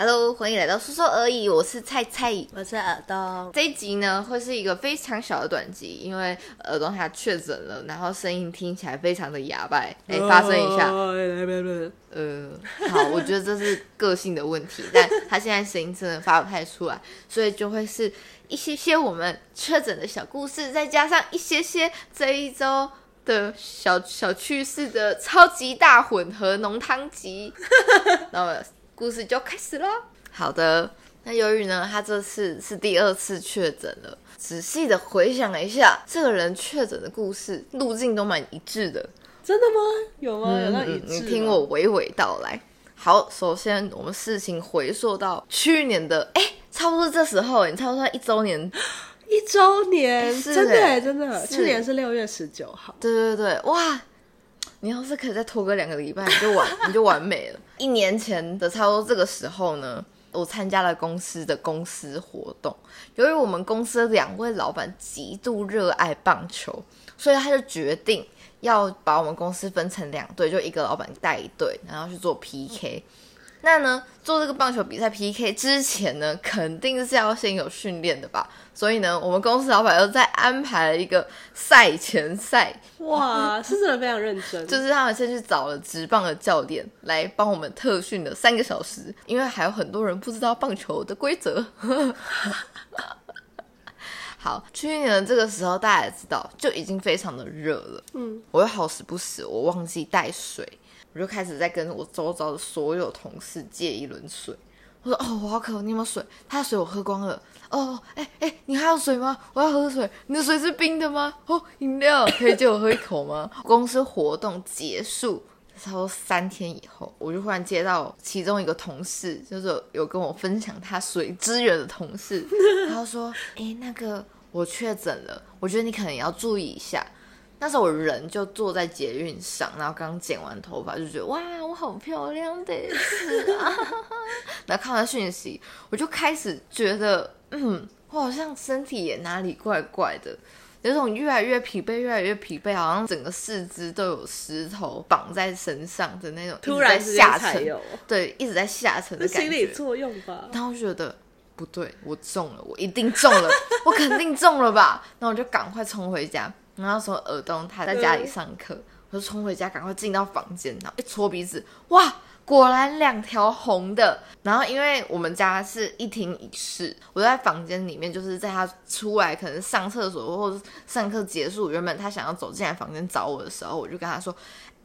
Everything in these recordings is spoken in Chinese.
Hello，欢迎来到说说而已，我是菜菜。我是耳东，这一集呢会是一个非常小的短集，因为耳东他确诊了，然后声音听起来非常的哑巴。哎，发声一下。呃，好，我觉得这是个性的问题，但他现在声音真的发不太出来，所以就会是一些些我们确诊的小故事，再加上一些些这一周的小小趣事的超级大混合浓汤集。那么故事就开始了。好的，那由于呢，他这次是第二次确诊了，仔细的回想了一下，这个人确诊的故事路径都蛮一致的。真的吗？有吗？有那一致？你听我娓娓道来。好，首先我们事情回溯到去年的，哎，差不多这时候，你差不多一周年，一周年，真的真的，去年是六月十九号。对对对，哇！你要是可以再拖个两个礼拜，你就完，你就完美了。一年前的差不多这个时候呢，我参加了公司的公司活动。由于我们公司两位老板极度热爱棒球，所以他就决定。要把我们公司分成两队，就一个老板带一队，然后去做 PK。那呢，做这个棒球比赛 PK 之前呢，肯定是要先有训练的吧？所以呢，我们公司老板又再安排了一个赛前赛。哇，是真的非常认真。就是他们先去找了职棒的教练来帮我们特训了三个小时，因为还有很多人不知道棒球的规则。好，去年这个时候大家也知道，就已经非常的热了。嗯，我又好死不死，我忘记带水，我就开始在跟我周遭的所有同事借一轮水。我说：“哦，我好渴，你有没有水？他的水我喝光了。哦，哎哎，你还有水吗？我要喝水。你的水是冰的吗？哦，饮料可以借我喝一口吗？”公司活动结束差不多三天以后，我就忽然接到其中一个同事，就是有跟我分享他水资源的同事，他说：“哎，那个。”我确诊了，我觉得你可能也要注意一下。那时候我人就坐在捷运上，然后刚剪完头发，就觉得哇，我好漂亮的是啊。然后看完讯息，我就开始觉得，嗯，我好像身体也哪里怪怪的，有种越来越疲惫，越来越疲惫，好像整个四肢都有石头绑在身上的那种，突然下沉，对，一直在下沉的感觉。心理作用吧。然后觉得。不对，我中了，我一定中了，我肯定中了吧？那我就赶快冲回家。然后说耳东他在家里上课，我就冲回家，赶快进到房间，然后一搓鼻子，哇，果然两条红的。然后因为我们家是一厅一室，我在房间里面，就是在他出来可能上厕所或者上课结束，原本他想要走进来房间找我的时候，我就跟他说：“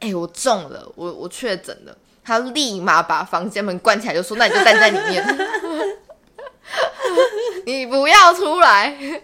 哎，我中了，我我确诊了。”他立马把房间门关起来，就说：“那你就待在里面。” 你不要出来。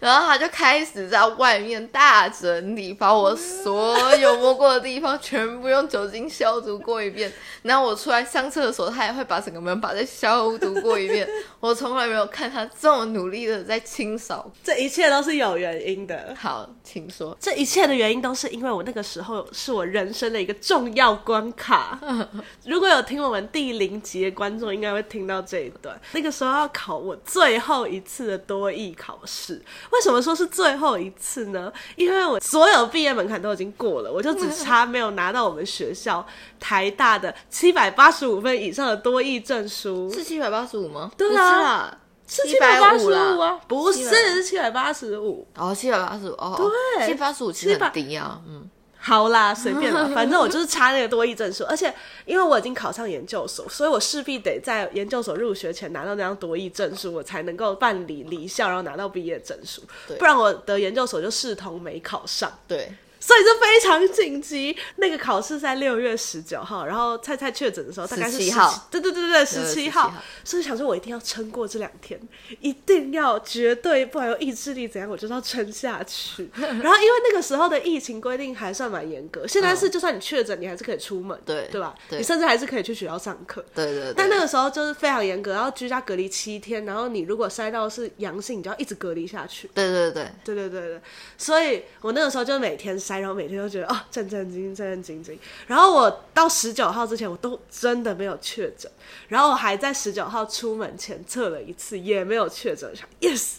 然后他就开始在外面大整理，把我所有摸过的地方全部用酒精消毒过一遍。然后我出来上厕所，他也会把整个门把再消毒过一遍。我从来没有看他这么努力的在清扫，这一切都是有原因的。好，请说，这一切的原因都是因为我那个时候是我人生的一个重要关卡。如果有听我们第零集的观众，应该会听到这一段。那个时候要考我最后一次的多艺考试。为什么说是最后一次呢？因为我所有毕业门槛都已经过了，我就只差没有拿到我们学校台大的七百八十五分以上的多益证书。是七百八十五吗？对啊，是七百八十五啊，不是是七百八十五。哦，七百八十五哦，对，七百八十五其实很低啊，嗯。好啦，随便吧，反正我就是差那个多益证书，而且因为我已经考上研究所，所以我势必得在研究所入学前拿到那张多益证书，我才能够办理离校，然后拿到毕业证书，不然我的研究所就视同没考上。对。所以就非常紧急。那个考试在六月十九号，然后菜菜确诊的时候大概是十号，对对对对对，十七号。所以想说，我一定要撑过这两天，一定要绝对不管有意志力怎样，我就要撑下去。然后因为那个时候的疫情规定还算蛮严格，现在是就算你确诊，你还是可以出门，对对吧？你甚至还是可以去学校上课，对对。但那个时候就是非常严格，然后居家隔离七天，然后你如果筛到是阳性，你就要一直隔离下去。对对对对对对对。所以我那个时候就每天然后每天都觉得。哦，战战兢兢，战战兢兢。然后我到十九号之前，我都真的没有确诊。然后我还在十九号出门前测了一次，也没有确诊。想 yes，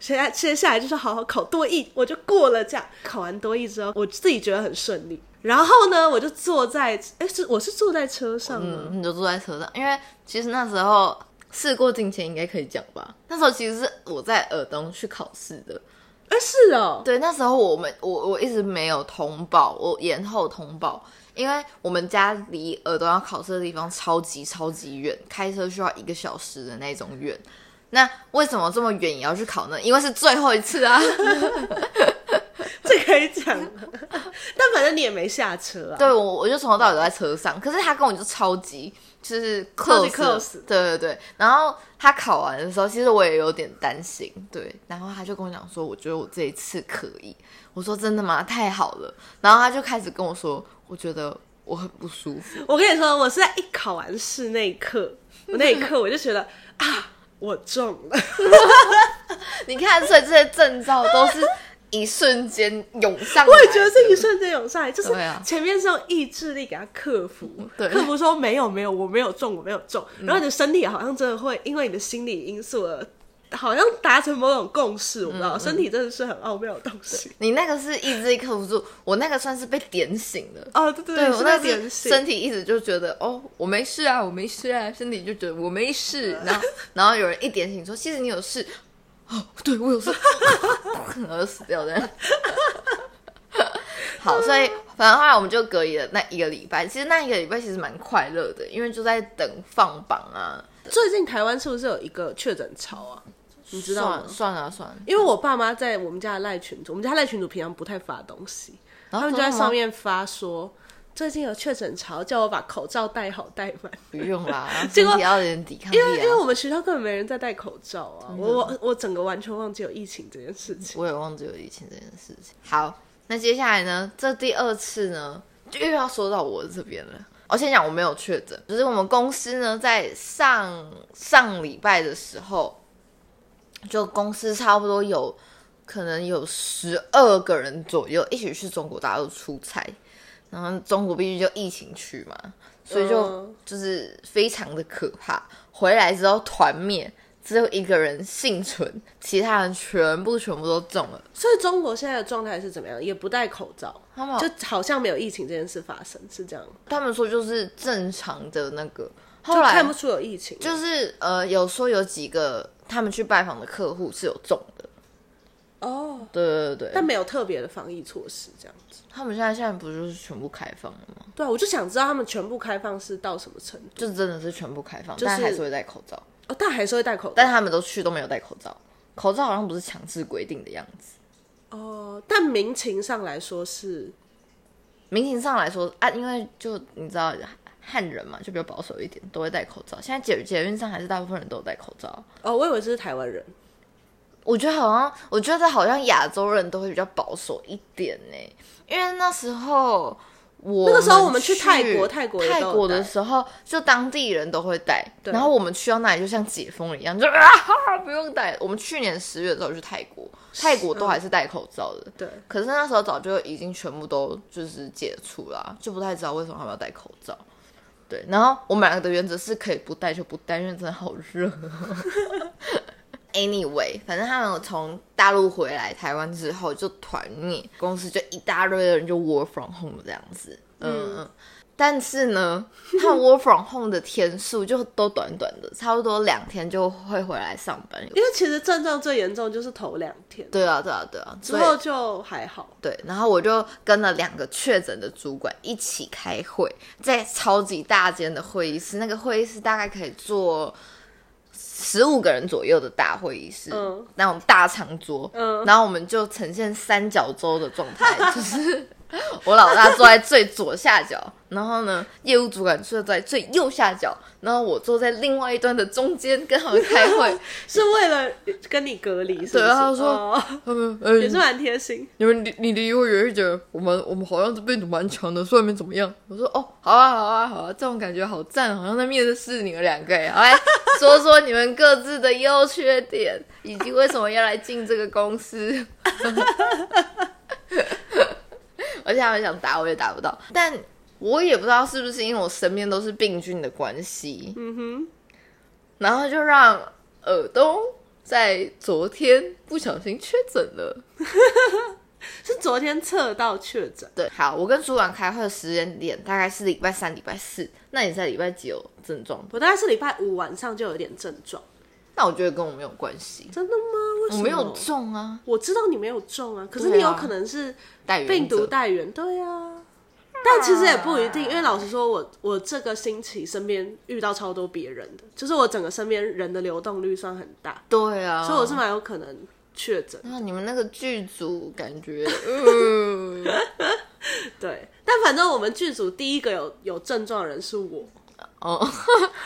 现在接下来就是好好考多艺，我就过了。这样考完多艺之后，我自己觉得很顺利。然后呢，我就坐在，哎，是我是坐在车上吗？你就坐在车上，因为其实那时候事过境迁，应该可以讲吧。那时候其实是我在尔东去考试的，哎，是哦，对，那时候我们我我一直没有通报，我延后通报，因为我们家离耳朵要考试的地方超级超级远，开车需要一个小时的那种远。那为什么这么远也要去考呢？因为是最后一次啊。这可以讲，但反正你也没下车啊。对，我我就从头到尾都在车上。可是他跟我就超级就是 close，对对对。然后他考完的时候，其实我也有点担心。对，然后他就跟我讲说：“我觉得我这一次可以。”我说：“真的吗？太好了。”然后他就开始跟我说：“我觉得我很不舒服。”我跟你说，我是在一考完试那一刻，我 那一刻我就觉得啊，我中了。你看，所以这些证照都是。一瞬间涌上来，我也觉得是一瞬间涌上来，就是前面是用意志力给他克服，克服说没有没有我没有中我没有中，然后你的身体好像真的会因为你的心理因素而好像达成某种共识，我不知道身体真的是很奥妙的东西。你那个是意志力克服住，我那个算是被点醒了。哦，对对，我那点醒，身体一直就觉得哦我没事啊我没事啊，身体就觉得我没事，然后然后有人一点醒说其实你有事。哦，对我有时可能死掉的。好，所以反正后来我们就隔离了那一个礼拜。其实那一个礼拜其实蛮快乐的，因为就在等放榜啊。最近台湾是不是有一个确诊潮啊？你知道吗？算了算了，因为我爸妈在我们家的赖群主，我们家赖群主平常不太发东西，然后他们就在上面发说。最近有确诊潮，叫我把口罩戴好戴满。不用啦，结果要有点抵抗力。因为因为我们学校根本没人在戴口罩啊，我我我整个完全忘记有疫情这件事情。我也忘记有疫情这件事情。好，那接下来呢？这第二次呢，就又要说到我这边了。我先讲我没有确诊，就是我们公司呢，在上上礼拜的时候，就公司差不多有可能有十二个人左右一起去中国大陆出差。然后中国必须就疫情区嘛，所以就就是非常的可怕。回来之后团灭，只有一个人幸存，其他人全部全部都中了。所以中国现在的状态是怎么样？也不戴口罩，他们就好像没有疫情这件事发生，是这样。他们说就是正常的那个，后来看不出有疫情。就是呃，有说有几个他们去拜访的客户是有中的。哦，对对对，但没有特别的防疫措施，这样子。他们现在现在不就是全部开放了吗？对啊，我就想知道他们全部开放是到什么程度？就真的是全部开放，但还是会戴口罩。哦，但还是会戴口罩，但他们都去都没有戴口罩。口罩好像不是强制规定的样子。哦，但民情上来说是，民情上来说啊，因为就你知道汉人嘛，就比较保守一点，都会戴口罩。现在捷捷运上还是大部分人都有戴口罩。哦，我以为这是台湾人。我觉得好像，我觉得好像亚洲人都会比较保守一点呢，因为那时候我那个时候我们去泰国，泰国泰国的时候，就当地人都会戴，然后我们去到那里就像解封了一样，就 啊不用戴。我们去年十月的时候去泰国，泰国都还是戴口罩的，对。可是那时候早就已经全部都就是解除了，就不太知道为什么他们要戴口罩。对，然后我们两个的原则是可以不戴就不戴，因为真的好热。Anyway，反正他们从大陆回来台湾之后就团灭，公司就一大堆的人就 work from home 这样子。嗯嗯。但是呢，他 work from home 的天数就都短短的，差不多两天就会回来上班。因为其实症状最严重就是头两天。对啊，对啊，对啊。之后就还好。对，然后我就跟了两个确诊的主管一起开会，在超级大间的会议室，那个会议室大概可以坐。十五个人左右的大会议室，那种大长桌，然后我们就呈现三角洲的状态，就是 我老大坐在最左下角。然后呢，业务主管坐在最右下角，然后我坐在另外一端的中间跟他们开会，是为了跟你隔离。对，他说，也是蛮贴心。你们你你离我远一点，我们我们好像是变得蛮强的，说没怎么样。我说哦，好啊好啊好啊，这种感觉好赞，好像在面试你们两个哎。来 说说你们各自的优缺点，以及为什么要来进这个公司。而且他们想打我也打不到，但。我也不知道是不是因为我身边都是病菌的关系，嗯哼，然后就让耳东在昨天不小心确诊了。是昨天测到确诊。对，好，我跟主管开会的时间点大概是礼拜三、礼拜四。那你在礼拜几有症状？我大概是礼拜五晚上就有点症状。那我觉得跟我没有关系。真的吗？为什我没有中啊。我知道你没有中啊，可是你有可能是病毒带源。对啊。但其实也不一定，因为老实说，我我这个星期身边遇到超多别人的，就是我整个身边人的流动率算很大。对啊。所以我是蛮有可能。确诊，那你们那个剧组感觉，对，但反正我们剧组第一个有有症状的人是我。哦，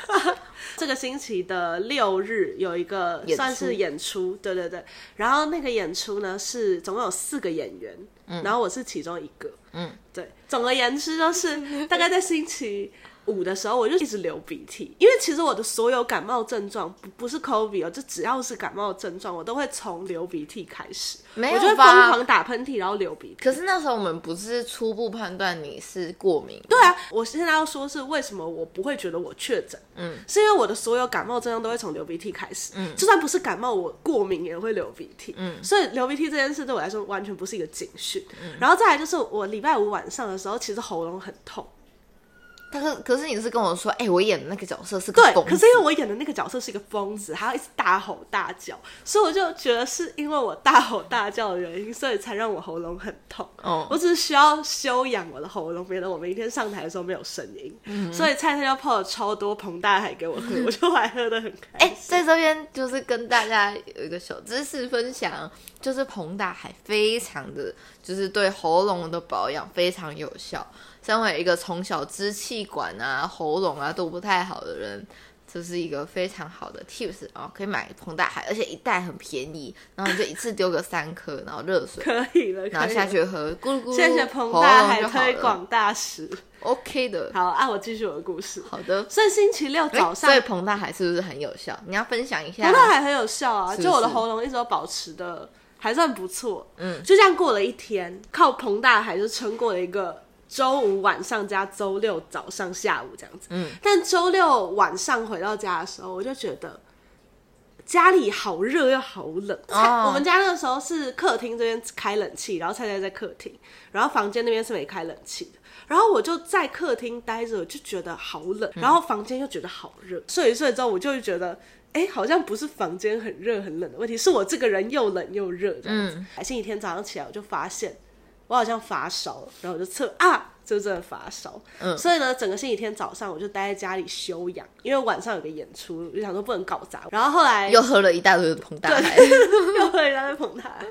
这个星期的六日有一个算是演出，对对对，然后那个演出呢是总共有四个演员，然后我是其中一个，嗯，对，总而言之就是 大概在星期。五的时候我就一直流鼻涕，因为其实我的所有感冒症状不不是 COVID 哦，就只要是感冒症状，我都会从流鼻涕开始，没有我就疯狂打喷嚏，然后流鼻涕。可是那时候我们不是初步判断你是过敏？对啊，我现在要说是为什么我不会觉得我确诊，嗯，是因为我的所有感冒症状都会从流鼻涕开始，嗯，就算不是感冒，我过敏也会流鼻涕，嗯，所以流鼻涕这件事对我来说完全不是一个警讯。然后再来就是我礼拜五晚上的时候，其实喉咙很痛。可是，可是你是跟我说，哎，我演的那个角色是对，可是因为我演的那个角色是一个疯子，还要一直大吼大叫，所以我就觉得是因为我大吼大叫的原因，所以才让我喉咙很痛。哦，我只是需要修养我的喉咙，免得我明天上台的时候没有声音。嗯，所以菜菜要泡了超多膨大海给我喝，我就还喝的很开心。哎，在这边就是跟大家有一个小知识分享，就是膨大海非常的，就是对喉咙的保养非常有效。身为一个从小支气管啊、喉咙啊都不太好的人，这是一个非常好的 tips 啊，可以买膨大海，而且一袋很便宜，然后你就一次丢个三颗，然后热水可以了，然后下去喝，咕噜咕噜，谢谢膨大海推广大使，OK 的。好，啊，我继续我的故事。好的，所以星期六早上，所以膨大海是不是很有效？你要分享一下。膨大海很有效啊，就我的喉咙一直都保持的还算不错，嗯，就这样过了一天，靠膨大海就撑过了一个。周五晚上加周六早上、下午这样子，嗯，但周六晚上回到家的时候，我就觉得家里好热又好冷。我们家那个时候是客厅这边开冷气，然后菜菜在客厅，然后房间那边是没开冷气的。然后我就在客厅待着，就觉得好冷，然后房间又觉得好热。睡一睡之后，我就觉得，哎，好像不是房间很热很冷的问题，是我这个人又冷又热这样子。星期天早上起来，我就发现。我好像发烧，然后我就测啊，就真的发烧。嗯，所以呢，整个星期天早上我就待在家里休养，因为晚上有个演出，我就想说不能搞砸。然后后来又喝了一大堆的膨大海，又喝了一大堆膨大海。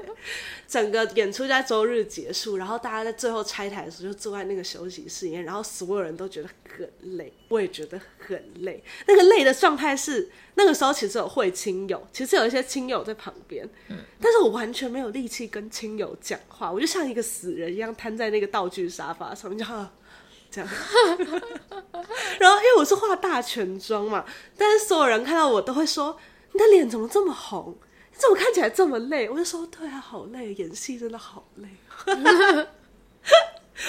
整个演出在周日结束，然后大家在最后拆台的时候就坐在那个休息室里面，然后所有人都觉得很累，我也觉得很累。那个累的状态是那个时候其实有会亲友，其实有一些亲友在旁边，嗯，但是我完全没有力气跟亲友讲话，我就像一个死人一样瘫在那个道具沙发上面，就这样。然后因为我是化大全妆嘛，但是所有人看到我都会说：“你的脸怎么这么红？”你怎么看起来这么累？我就说，对啊，好累，演戏真的好累。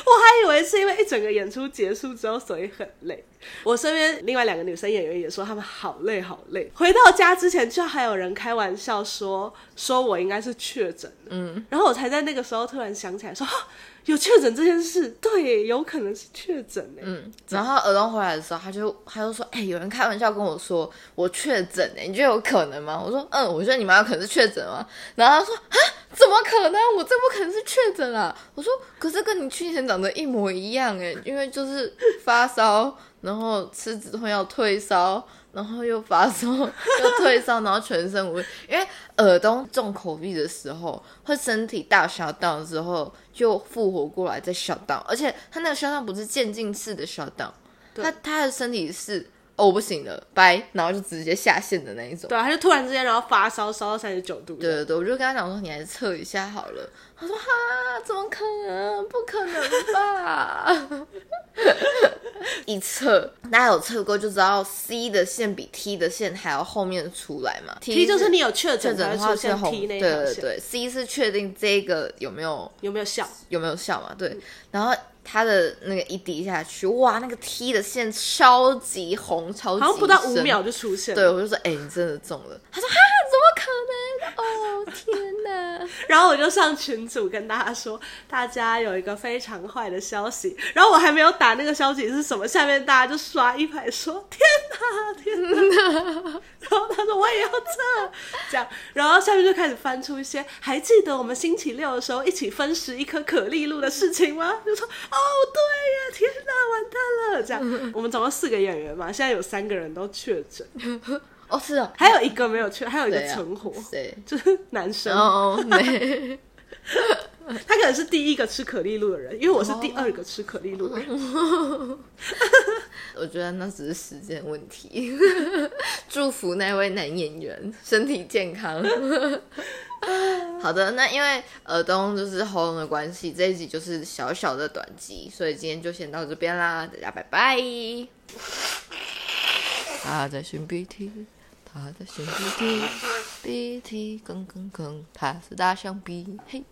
我还以为是因为一整个演出结束之后，所以很累。我身边另外两个女生演员也说，他们好累，好累。回到家之前，就还有人开玩笑说，说我应该是确诊。嗯，然后我才在那个时候突然想起来，说。有确诊这件事，对，有可能是确诊哎。嗯，然后耳东回来的时候，他就他就说，哎，有人开玩笑跟我说我确诊哎，你觉得有可能吗？我说，嗯，我觉得你妈可能是确诊吗？然后他说，啊，怎么可能？我这不可能是确诊啊！我说，可是跟你去年长得一模一样哎，因为就是发烧，然后吃止痛药退烧。然后又发烧，又退烧，然后全身无力。因为耳东重口鼻的时候，会身体大小到之后就复活过来再小到，而且他那个小到不是渐进式的小到，他他的身体是哦不行了，拜，然后就直接下线的那一种。对，他就突然之间然后发烧烧到三十九度。对对对，我就跟他讲说，你还是测一下好了。他说哈，怎么可能？不可能吧？一测，大家有测过就知道，C 的线比 T 的线还要后面出来嘛？T 就是你有确诊的话是红，对对对，C 是确定这个有没有有没有效，有没有效嘛？对，然后它的那个一滴下去，哇，那个 T 的线超级红，超级好像不到五秒就出现。对，我就说，哎，你真的中了。他说，哈，怎么可能？然后我就上群组跟大家说，大家有一个非常坏的消息。然后我还没有打那个消息是什么，下面大家就刷一排说：“天哪，天哪！” 然后他说：“我也要这这样。”然后下面就开始翻出一些，还记得我们星期六的时候一起分食一颗可丽露的事情吗？就说：“哦，对呀，天哪，完蛋了！”这样，我们总共四个演员嘛，现在有三个人都确诊。哦，是哦，还有一个没有去，还有一个存活，谁？就是男生，哦，没，他可能是第一个吃可丽露的人，因为我是第二个吃可丽露的人。我觉得那只是时间问题。祝福那位男演员身体健康。好的，那因为耳东就是喉咙的关系，这一集就是小小的短集，所以今天就先到这边啦，大家拜拜。啊在擤鼻涕，他在擤鼻涕，鼻涕吭吭吭，他是大象鼻，嘿。